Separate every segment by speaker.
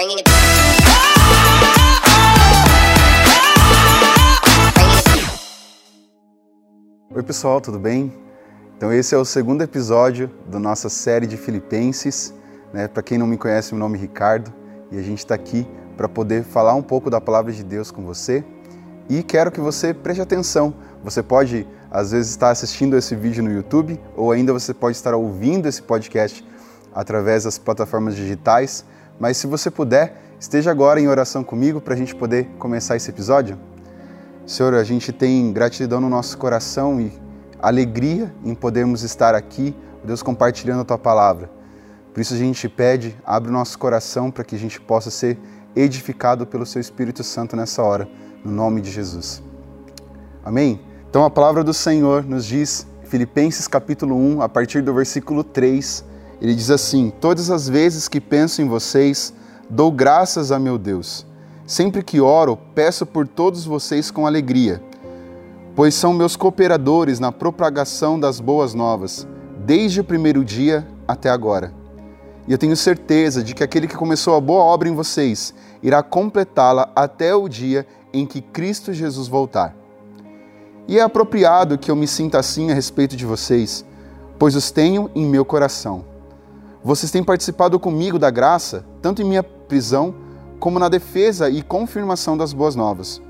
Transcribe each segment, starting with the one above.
Speaker 1: bringing it.
Speaker 2: Oi, pessoal, tudo bem? Então, esse é o segundo episódio da nossa série de Filipenses. Né? Para quem não me conhece, meu nome é Ricardo e a gente está aqui para poder falar um pouco da palavra de Deus com você. E quero que você preste atenção. Você pode, às vezes, estar assistindo esse vídeo no YouTube ou ainda você pode estar ouvindo esse podcast através das plataformas digitais. Mas se você puder, esteja agora em oração comigo para a gente poder começar esse episódio. Senhor, a gente tem gratidão no nosso coração e alegria em podermos estar aqui, Deus, compartilhando a tua palavra. Por isso a gente te pede, abre o nosso coração para que a gente possa ser edificado pelo seu Espírito Santo nessa hora, no nome de Jesus. Amém? Então a palavra do Senhor nos diz, Filipenses capítulo 1, a partir do versículo 3, ele diz assim: Todas as vezes que penso em vocês, dou graças a meu Deus. Sempre que oro, peço por todos vocês com alegria, pois são meus cooperadores na propagação das boas novas, desde o primeiro dia até agora. E eu tenho certeza de que aquele que começou a boa obra em vocês irá completá-la até o dia em que Cristo Jesus voltar. E é apropriado que eu me sinta assim a respeito de vocês, pois os tenho em meu coração. Vocês têm participado comigo da graça, tanto em minha prisão, como na defesa e confirmação das boas novas.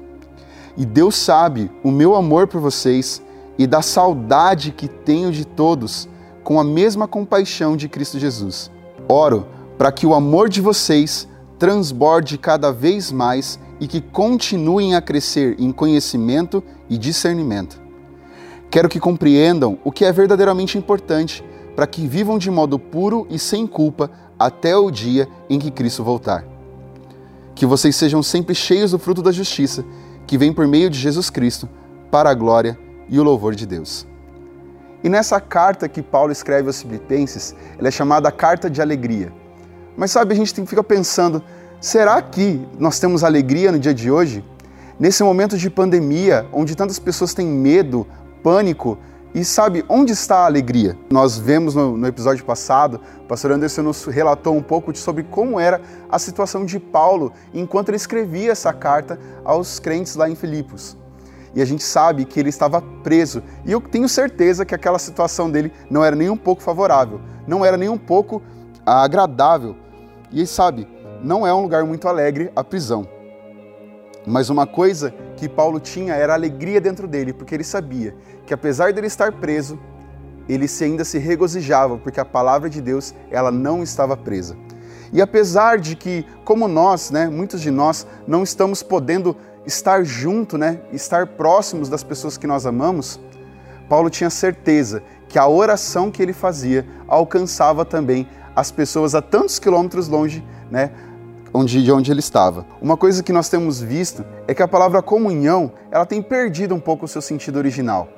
Speaker 2: E Deus sabe o meu amor por vocês e da saudade que tenho de todos, com a mesma compaixão de Cristo Jesus. Oro para que o amor de vocês transborde cada vez mais e que continuem a crescer em conhecimento e discernimento. Quero que compreendam o que é verdadeiramente importante para que vivam de modo puro e sem culpa até o dia em que Cristo voltar que vocês sejam sempre cheios do fruto da justiça, que vem por meio de Jesus Cristo, para a glória e o louvor de Deus. E nessa carta que Paulo escreve aos Filipenses, ela é chamada Carta de Alegria. Mas sabe, a gente fica pensando, será que nós temos alegria no dia de hoje? Nesse momento de pandemia, onde tantas pessoas têm medo, pânico, e sabe, onde está a alegria? Nós vemos no, no, episódio passado, o pastor Anderson nos relatou um pouco sobre como era a situação de Paulo enquanto ele escrevia essa carta aos crentes lá em Filipos. E a gente sabe que ele estava preso. E eu tenho certeza que aquela situação dele não era nem um pouco favorável, não era nem um pouco agradável. E sabe, não é um lugar muito alegre a prisão. Mas uma coisa que Paulo tinha era alegria dentro dele, porque ele sabia que apesar dele estar preso, ele ainda se regozijava, porque a palavra de Deus, ela não estava presa. E apesar de que, como nós, né, muitos de nós não estamos podendo estar junto, né, estar próximos das pessoas que nós amamos, Paulo tinha certeza que a oração que ele fazia alcançava também as pessoas a tantos quilômetros longe, né, onde, de onde ele estava. Uma coisa que nós temos visto é que a palavra comunhão ela tem perdido um pouco o seu sentido original.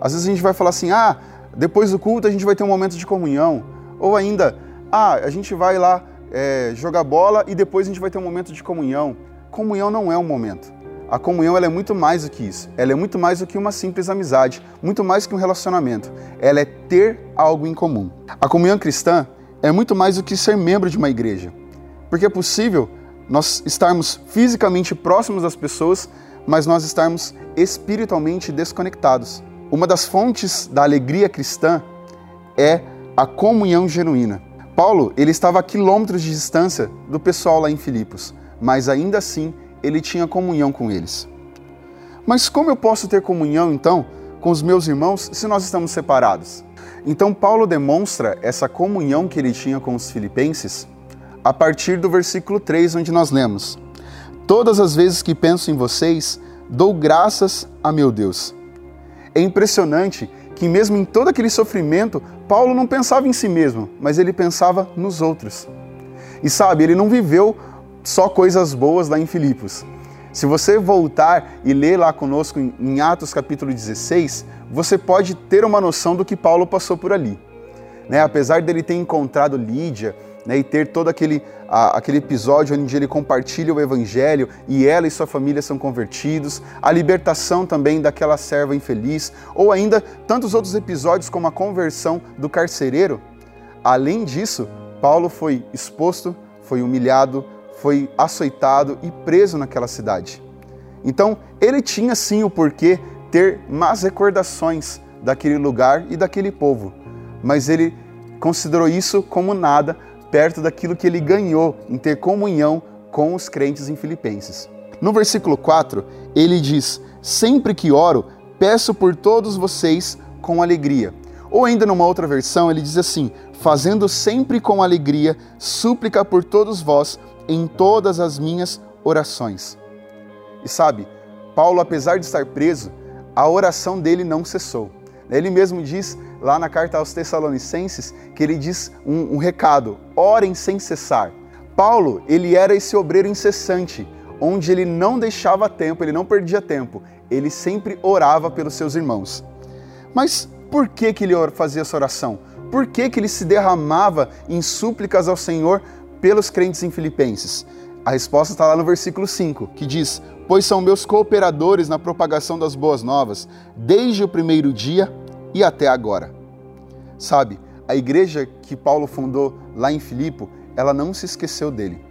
Speaker 2: Às vezes a gente vai falar assim, ah, depois do culto a gente vai ter um momento de comunhão, ou ainda, ah, a gente vai lá é, jogar bola e depois a gente vai ter um momento de comunhão. Comunhão não é um momento. A comunhão ela é muito mais do que isso. Ela é muito mais do que uma simples amizade, muito mais que um relacionamento. Ela é ter algo em comum. A comunhão cristã é muito mais do que ser membro de uma igreja. Porque é possível nós estarmos fisicamente próximos das pessoas, mas nós estarmos espiritualmente desconectados. Uma das fontes da alegria cristã é a comunhão genuína. Paulo, ele estava a quilômetros de distância do pessoal lá em Filipos, mas ainda assim ele tinha comunhão com eles. Mas como eu posso ter comunhão então com os meus irmãos se nós estamos separados? Então Paulo demonstra essa comunhão que ele tinha com os filipenses a partir do versículo 3, onde nós lemos: Todas as vezes que penso em vocês, dou graças a meu Deus. É impressionante que, mesmo em todo aquele sofrimento, Paulo não pensava em si mesmo, mas ele pensava nos outros. E sabe, ele não viveu só coisas boas lá em Filipos. Se você voltar e ler lá conosco em Atos capítulo 16, você pode ter uma noção do que Paulo passou por ali. Né? Apesar dele ter encontrado Lídia, né, e ter todo aquele, a, aquele episódio onde ele compartilha o evangelho e ela e sua família são convertidos, a libertação também daquela serva infeliz, ou ainda tantos outros episódios como a conversão do carcereiro. Além disso, Paulo foi exposto, foi humilhado, foi açoitado e preso naquela cidade. Então, ele tinha sim o porquê ter más recordações daquele lugar e daquele povo, mas ele considerou isso como nada perto daquilo que ele ganhou em ter comunhão com os crentes em Filipenses. No versículo 4, ele diz: Sempre que oro, peço por todos vocês com alegria. Ou ainda numa outra versão, ele diz assim: Fazendo sempre com alegria, súplica por todos vós em todas as minhas orações. E sabe, Paulo, apesar de estar preso, a oração dele não cessou. Ele mesmo diz lá na carta aos Tessalonicenses que ele diz um, um recado: orem sem cessar. Paulo, ele era esse obreiro incessante, onde ele não deixava tempo, ele não perdia tempo, ele sempre orava pelos seus irmãos. Mas por que, que ele fazia essa oração? Por que, que ele se derramava em súplicas ao Senhor pelos crentes em Filipenses? A resposta está lá no versículo 5, que diz: Pois são meus cooperadores na propagação das boas novas, desde o primeiro dia e até agora. Sabe, a igreja que Paulo fundou lá em Filipo, ela não se esqueceu dele.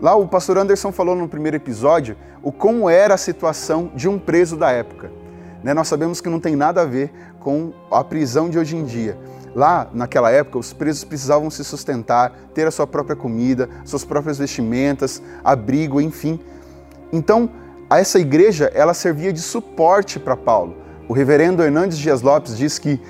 Speaker 2: Lá o pastor Anderson falou no primeiro episódio o como era a situação de um preso da época. Né? Nós sabemos que não tem nada a ver com a prisão de hoje em dia. Lá, naquela época, os presos precisavam se sustentar, ter a sua própria comida, suas próprias vestimentas, abrigo, enfim. Então, essa igreja, ela servia de suporte para Paulo. O reverendo Hernandes Dias Lopes diz que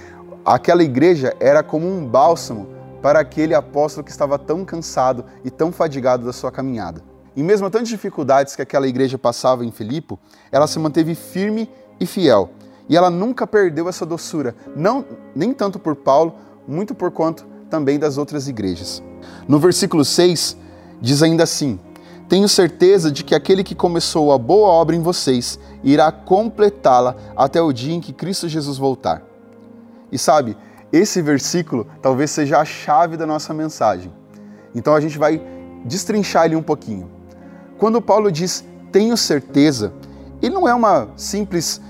Speaker 2: aquela igreja era como um bálsamo para aquele apóstolo que estava tão cansado e tão fadigado da sua caminhada. E mesmo tantas dificuldades que aquela igreja passava em Filipe, ela se manteve firme e fiel. E ela nunca perdeu essa doçura, não nem tanto por Paulo, muito por quanto também das outras igrejas. No versículo 6 diz ainda assim: Tenho certeza de que aquele que começou a boa obra em vocês irá completá-la até o dia em que Cristo Jesus voltar. E sabe, esse versículo talvez seja a chave da nossa mensagem. Então a gente vai destrinchar ele um pouquinho. Quando Paulo diz tenho certeza, ele não é uma simples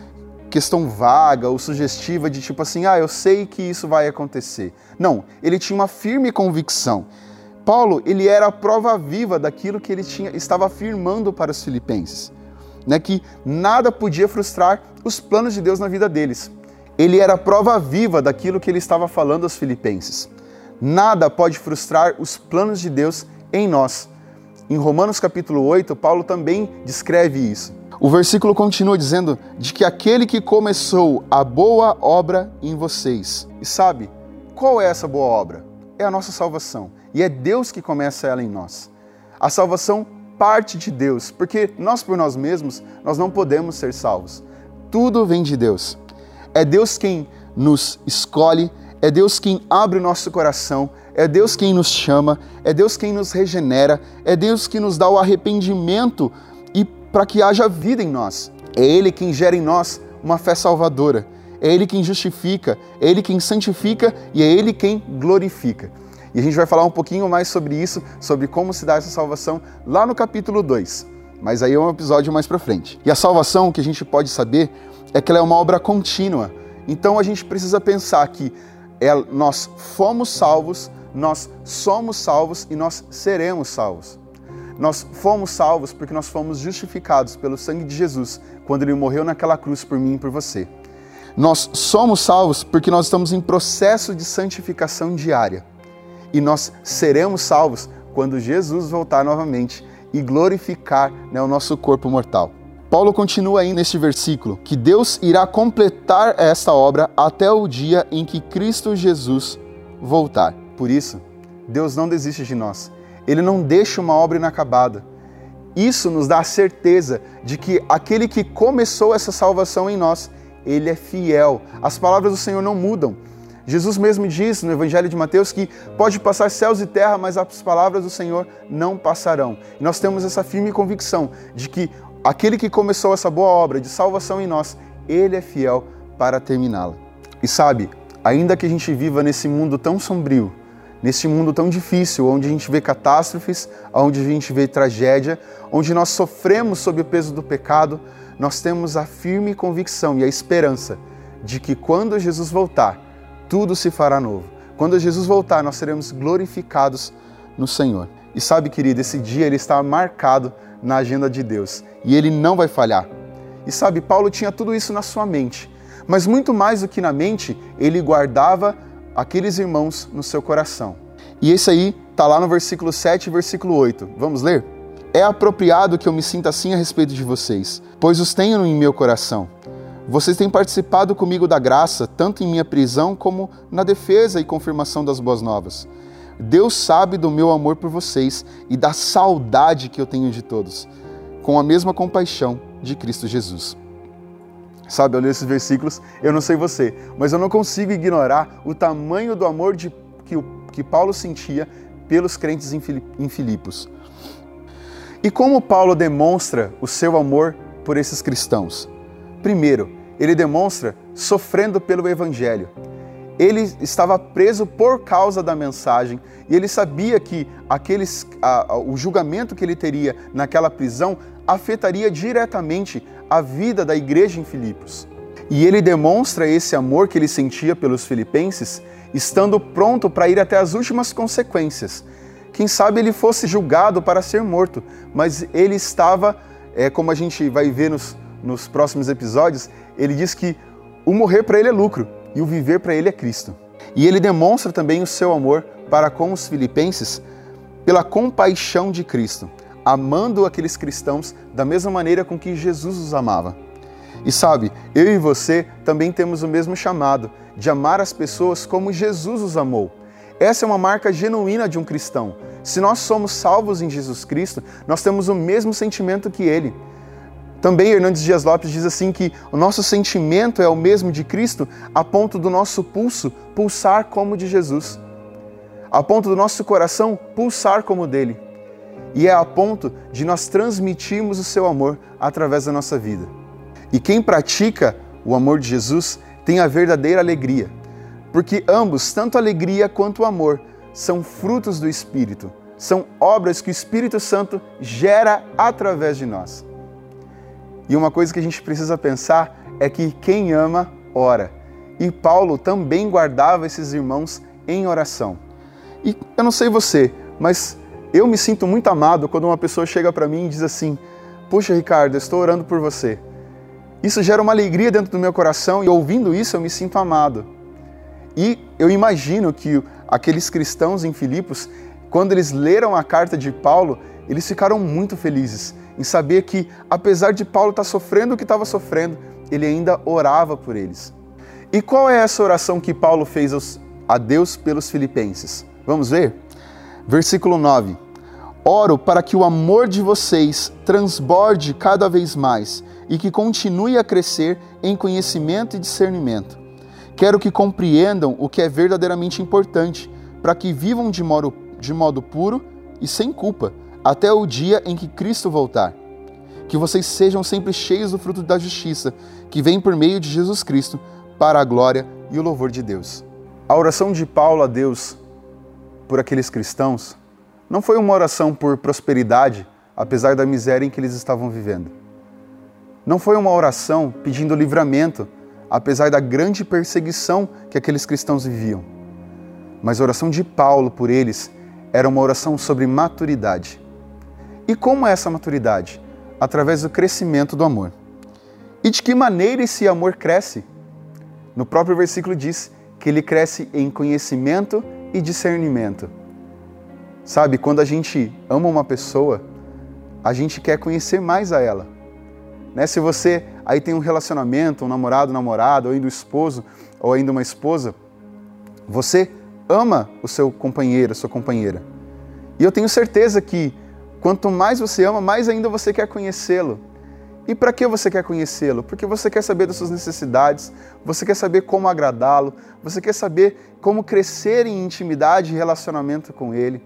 Speaker 2: questão vaga ou sugestiva de tipo assim, ah, eu sei que isso vai acontecer. Não, ele tinha uma firme convicção. Paulo, ele era a prova viva daquilo que ele tinha, estava afirmando para os filipenses, né, que nada podia frustrar os planos de Deus na vida deles. Ele era a prova viva daquilo que ele estava falando aos filipenses. Nada pode frustrar os planos de Deus em nós. Em Romanos capítulo 8, Paulo também descreve isso. O versículo continua dizendo de que aquele que começou a boa obra em vocês. E sabe, qual é essa boa obra? É a nossa salvação. E é Deus que começa ela em nós. A salvação parte de Deus, porque nós por nós mesmos, nós não podemos ser salvos. Tudo vem de Deus. É Deus quem nos escolhe, é Deus quem abre o nosso coração, é Deus quem nos chama, é Deus quem nos regenera, é Deus que nos dá o arrependimento para que haja vida em nós. É Ele quem gera em nós uma fé salvadora. É Ele quem justifica, é Ele quem santifica e é Ele quem glorifica. E a gente vai falar um pouquinho mais sobre isso, sobre como se dá essa salvação lá no capítulo 2. Mas aí é um episódio mais para frente. E a salvação, que a gente pode saber, é que ela é uma obra contínua. Então a gente precisa pensar que é, nós fomos salvos, nós somos salvos e nós seremos salvos. Nós fomos salvos porque nós fomos justificados pelo sangue de Jesus quando ele morreu naquela cruz por mim e por você. Nós somos salvos porque nós estamos em processo de santificação diária. E nós seremos salvos quando Jesus voltar novamente e glorificar né, o nosso corpo mortal. Paulo continua aí neste versículo que Deus irá completar esta obra até o dia em que Cristo Jesus voltar. Por isso, Deus não desiste de nós. Ele não deixa uma obra inacabada. Isso nos dá a certeza de que aquele que começou essa salvação em nós, ele é fiel. As palavras do Senhor não mudam. Jesus mesmo diz no Evangelho de Mateus que pode passar céus e terra, mas as palavras do Senhor não passarão. E nós temos essa firme convicção de que aquele que começou essa boa obra de salvação em nós, ele é fiel para terminá-la. E sabe, ainda que a gente viva nesse mundo tão sombrio, nesse mundo tão difícil, onde a gente vê catástrofes, onde a gente vê tragédia, onde nós sofremos sob o peso do pecado, nós temos a firme convicção e a esperança de que quando Jesus voltar, tudo se fará novo. Quando Jesus voltar, nós seremos glorificados no Senhor. E sabe, querido, esse dia ele está marcado na agenda de Deus e ele não vai falhar. E sabe, Paulo tinha tudo isso na sua mente, mas muito mais do que na mente, ele guardava aqueles irmãos no seu coração. E esse aí está lá no versículo 7 e versículo 8. Vamos ler? É apropriado que eu me sinta assim a respeito de vocês, pois os tenho em meu coração. Vocês têm participado comigo da graça, tanto em minha prisão como na defesa e confirmação das boas novas. Deus sabe do meu amor por vocês e da saudade que eu tenho de todos, com a mesma compaixão de Cristo Jesus. Sabe, eu leio esses versículos, eu não sei você, mas eu não consigo ignorar o tamanho do amor de, que, que Paulo sentia pelos crentes em Filipos. E como Paulo demonstra o seu amor por esses cristãos? Primeiro, ele demonstra sofrendo pelo Evangelho. Ele estava preso por causa da mensagem e ele sabia que aqueles, a, a, o julgamento que ele teria naquela prisão afetaria diretamente a vida da igreja em Filipos. E ele demonstra esse amor que ele sentia pelos filipenses, estando pronto para ir até as últimas consequências, quem sabe ele fosse julgado para ser morto, mas ele estava, é, como a gente vai ver nos, nos próximos episódios, ele diz que o morrer para ele é lucro e o viver para ele é Cristo. E ele demonstra também o seu amor para com os filipenses pela compaixão de Cristo, amando aqueles cristãos da mesma maneira com que Jesus os amava. E sabe, eu e você também temos o mesmo chamado de amar as pessoas como Jesus os amou. Essa é uma marca genuína de um cristão. Se nós somos salvos em Jesus Cristo, nós temos o mesmo sentimento que ele. Também Hernandes Dias Lopes diz assim que o nosso sentimento é o mesmo de Cristo a ponto do nosso pulso pulsar como de Jesus. A ponto do nosso coração pulsar como dele. E é a ponto de nós transmitirmos o seu amor através da nossa vida. E quem pratica o amor de Jesus tem a verdadeira alegria porque ambos, tanto a alegria quanto o amor, são frutos do Espírito, são obras que o Espírito Santo gera através de nós. E uma coisa que a gente precisa pensar é que quem ama, ora. E Paulo também guardava esses irmãos em oração. E eu não sei você, mas eu me sinto muito amado quando uma pessoa chega para mim e diz assim: Puxa, Ricardo, estou orando por você. Isso gera uma alegria dentro do meu coração e ouvindo isso eu me sinto amado. E eu imagino que aqueles cristãos em Filipos, quando eles leram a carta de Paulo, eles ficaram muito felizes em saber que, apesar de Paulo estar sofrendo o que estava sofrendo, ele ainda orava por eles. E qual é essa oração que Paulo fez a Deus pelos filipenses? Vamos ver? Versículo 9. Oro para que o amor de vocês transborde cada vez mais e que continue a crescer em conhecimento e discernimento Quero que compreendam o que é verdadeiramente importante, para que vivam de modo, de modo puro e sem culpa, até o dia em que Cristo voltar. Que vocês sejam sempre cheios do fruto da justiça, que vem por meio de Jesus Cristo, para a glória e o louvor de Deus. A oração de Paulo a Deus por aqueles cristãos não foi uma oração por prosperidade, apesar da miséria em que eles estavam vivendo. Não foi uma oração pedindo livramento apesar da grande perseguição que aqueles cristãos viviam. Mas a oração de Paulo por eles era uma oração sobre maturidade. E como é essa maturidade? Através do crescimento do amor. E de que maneira esse amor cresce? No próprio versículo diz que ele cresce em conhecimento e discernimento. Sabe, quando a gente ama uma pessoa, a gente quer conhecer mais a ela. Né? Se você aí tem um relacionamento, um namorado, namorada, ou ainda um esposo, ou ainda uma esposa, você ama o seu companheiro, a sua companheira. E eu tenho certeza que quanto mais você ama, mais ainda você quer conhecê-lo. E para que você quer conhecê-lo? Porque você quer saber das suas necessidades, você quer saber como agradá-lo, você quer saber como crescer em intimidade e relacionamento com ele.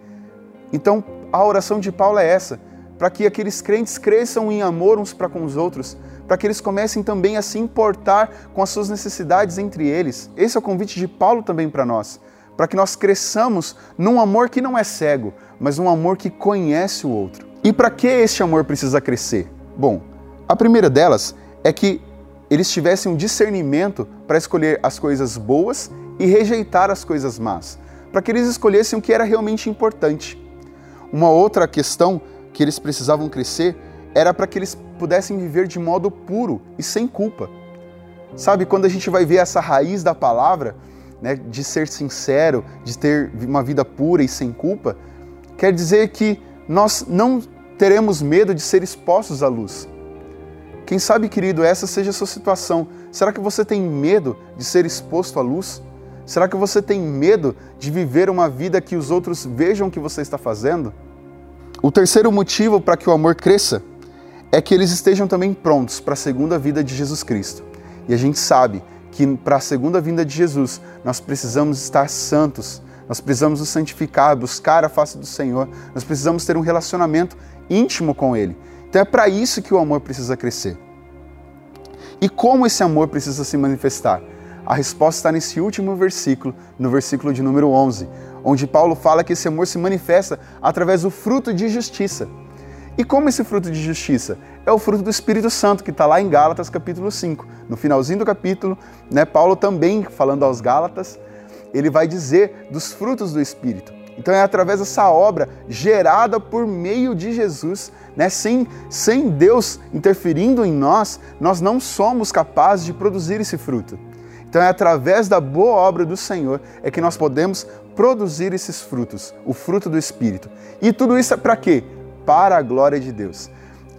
Speaker 2: Então, a oração de Paulo é essa: para que aqueles crentes cresçam em amor uns para com os outros, para que eles comecem também a se importar com as suas necessidades entre eles. Esse é o convite de Paulo também para nós, para que nós cresçamos num amor que não é cego, mas num amor que conhece o outro. E para que este amor precisa crescer? Bom, a primeira delas é que eles tivessem um discernimento para escolher as coisas boas e rejeitar as coisas más, para que eles escolhessem o que era realmente importante. Uma outra questão que eles precisavam crescer era para que eles pudessem viver de modo puro e sem culpa. Sabe, quando a gente vai ver essa raiz da palavra, né, de ser sincero, de ter uma vida pura e sem culpa, quer dizer que nós não teremos medo de ser expostos à luz. Quem sabe, querido, essa seja a sua situação. Será que você tem medo de ser exposto à luz? Será que você tem medo de viver uma vida que os outros vejam o que você está fazendo? O terceiro motivo para que o amor cresça é que eles estejam também prontos para a segunda vida de Jesus Cristo. E a gente sabe que para a segunda vinda de Jesus nós precisamos estar santos, nós precisamos nos santificar, buscar a face do Senhor, nós precisamos ter um relacionamento íntimo com Ele. Então é para isso que o amor precisa crescer. E como esse amor precisa se manifestar? A resposta está nesse último versículo, no versículo de número 11, onde Paulo fala que esse amor se manifesta através do fruto de justiça. E como esse fruto de justiça? É o fruto do Espírito Santo, que está lá em Gálatas capítulo 5. No finalzinho do capítulo, né, Paulo também, falando aos Gálatas, ele vai dizer dos frutos do Espírito. Então é através dessa obra gerada por meio de Jesus, né? sem, sem Deus interferindo em nós, nós não somos capazes de produzir esse fruto. Então é através da boa obra do Senhor é que nós podemos produzir esses frutos, o fruto do Espírito. E tudo isso é para quê? Para a glória de Deus.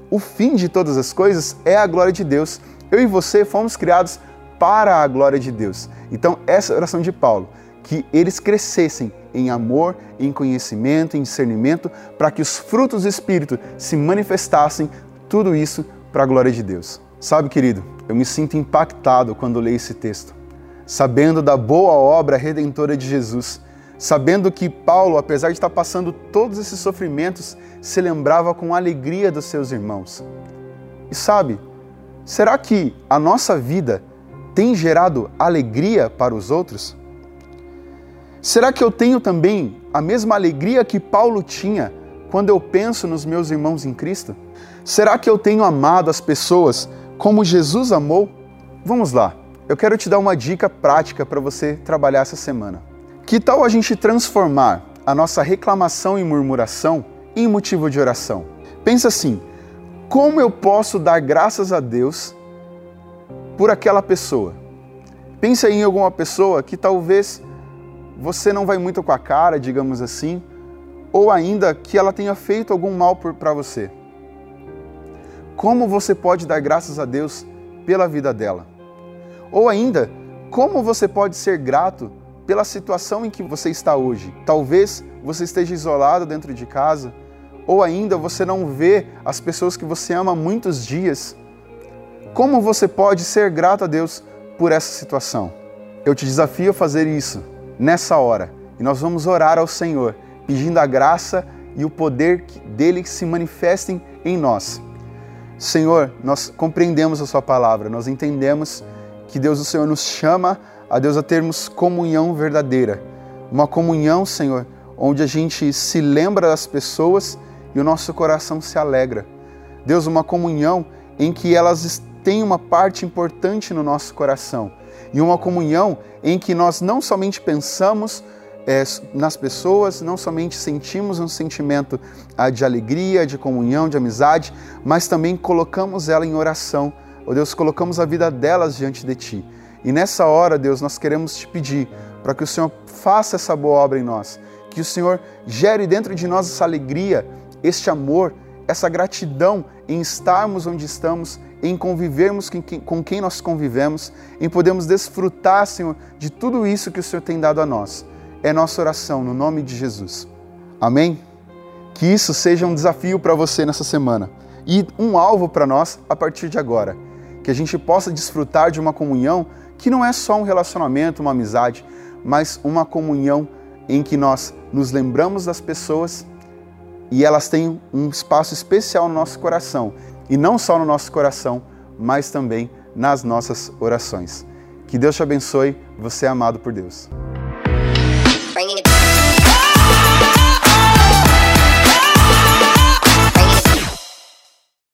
Speaker 2: O fim de todas as coisas é a glória de Deus. Eu e você fomos criados para a glória de Deus. Então essa oração de Paulo que eles crescessem em amor, em conhecimento, em discernimento, para que os frutos do Espírito se manifestassem, tudo isso para a glória de Deus. Sabe, querido, eu me sinto impactado quando leio esse texto, sabendo da boa obra redentora de Jesus, sabendo que Paulo, apesar de estar passando todos esses sofrimentos, se lembrava com alegria dos seus irmãos. E sabe, será que a nossa vida tem gerado alegria para os outros? Será que eu tenho também a mesma alegria que Paulo tinha quando eu penso nos meus irmãos em Cristo? Será que eu tenho amado as pessoas como Jesus amou? Vamos lá, eu quero te dar uma dica prática para você trabalhar essa semana. Que tal a gente transformar a nossa reclamação e murmuração em motivo de oração? Pensa assim: como eu posso dar graças a Deus por aquela pessoa? Pensa em alguma pessoa que talvez você não vai muito com a cara, digamos assim, ou ainda que ela tenha feito algum mal para você. Como você pode dar graças a Deus pela vida dela? Ou ainda, como você pode ser grato pela situação em que você está hoje? Talvez você esteja isolado dentro de casa, ou ainda você não vê as pessoas que você ama há muitos dias. Como você pode ser grato a Deus por essa situação? Eu te desafio a fazer isso nessa hora. E nós vamos orar ao Senhor, pedindo a graça e o poder dele que se manifestem em nós. Senhor, nós compreendemos a Sua palavra, nós entendemos que Deus, o Senhor, nos chama a Deus a termos comunhão verdadeira. Uma comunhão, Senhor, onde a gente se lembra das pessoas e o nosso coração se alegra. Deus, uma comunhão em que elas têm uma parte importante no nosso coração e uma comunhão em que nós não somente pensamos é, nas pessoas, não somente sentimos um sentimento ah, de alegria, de comunhão, de amizade, mas também colocamos ela em oração. Oh Deus, colocamos a vida delas diante de Ti. E nessa hora, Deus, nós queremos te pedir para que o Senhor faça essa boa obra em nós, que o Senhor gere dentro de nós essa alegria, este amor, essa gratidão em estarmos onde estamos em convivermos com quem nós convivemos, em podermos desfrutar, Senhor, de tudo isso que o Senhor tem dado a nós. É nossa oração no nome de Jesus. Amém? Que isso seja um desafio para você nessa semana e um alvo para nós a partir de agora. Que a gente possa desfrutar de uma comunhão que não é só um relacionamento, uma amizade, mas uma comunhão em que nós nos lembramos das pessoas e elas têm um espaço especial no nosso coração e não só no nosso coração, mas também nas nossas orações. Que Deus te abençoe, você é amado por Deus.